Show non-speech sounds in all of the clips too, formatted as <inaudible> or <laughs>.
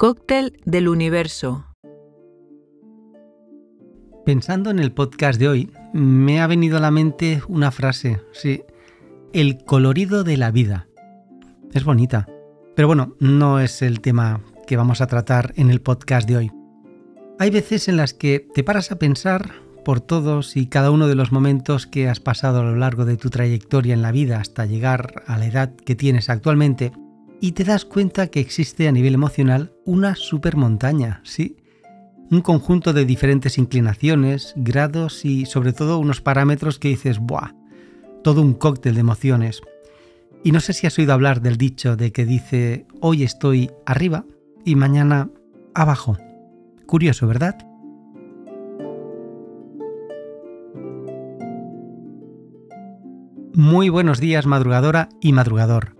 Cóctel del universo. Pensando en el podcast de hoy, me ha venido a la mente una frase, sí, el colorido de la vida. Es bonita, pero bueno, no es el tema que vamos a tratar en el podcast de hoy. Hay veces en las que te paras a pensar por todos y cada uno de los momentos que has pasado a lo largo de tu trayectoria en la vida hasta llegar a la edad que tienes actualmente y te das cuenta que existe a nivel emocional una supermontaña, ¿sí? Un conjunto de diferentes inclinaciones, grados y sobre todo unos parámetros que dices, ¡buah! Todo un cóctel de emociones. Y no sé si has oído hablar del dicho de que dice, hoy estoy arriba y mañana abajo. Curioso, ¿verdad? Muy buenos días madrugadora y madrugador.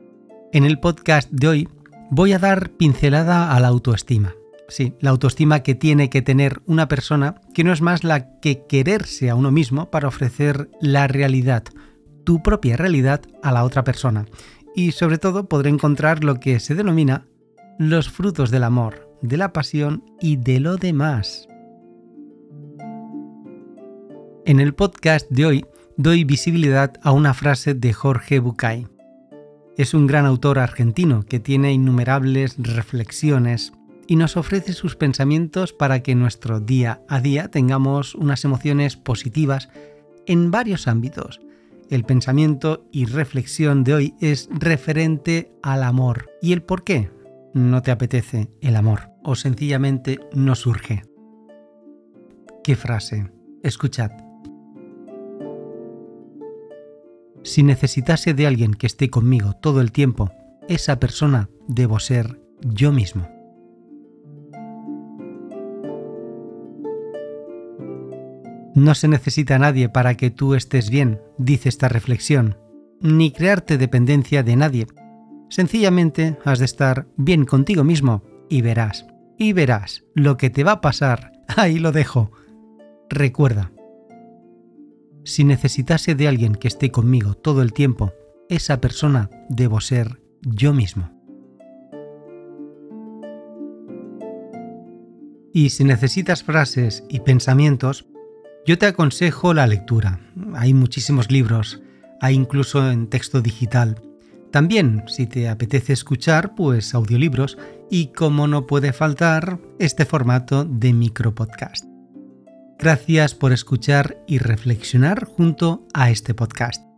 En el podcast de hoy voy a dar pincelada a la autoestima. Sí, la autoestima que tiene que tener una persona que no es más la que quererse a uno mismo para ofrecer la realidad, tu propia realidad a la otra persona. Y sobre todo podré encontrar lo que se denomina los frutos del amor, de la pasión y de lo demás. En el podcast de hoy doy visibilidad a una frase de Jorge Bucay. Es un gran autor argentino que tiene innumerables reflexiones y nos ofrece sus pensamientos para que nuestro día a día tengamos unas emociones positivas en varios ámbitos. El pensamiento y reflexión de hoy es referente al amor. ¿Y el por qué? No te apetece el amor o sencillamente no surge. ¿Qué frase? Escuchad. Si necesitase de alguien que esté conmigo todo el tiempo, esa persona debo ser yo mismo. No se necesita a nadie para que tú estés bien, dice esta reflexión, ni crearte dependencia de nadie. Sencillamente has de estar bien contigo mismo y verás, y verás lo que te va a pasar. <laughs> Ahí lo dejo. Recuerda, si necesitase de alguien que esté conmigo todo el tiempo, esa persona debo ser yo mismo. Y si necesitas frases y pensamientos, yo te aconsejo la lectura. Hay muchísimos libros, hay incluso en texto digital. También, si te apetece escuchar, pues audiolibros y como no puede faltar, este formato de micropodcast. Gracias por escuchar y reflexionar junto a este podcast.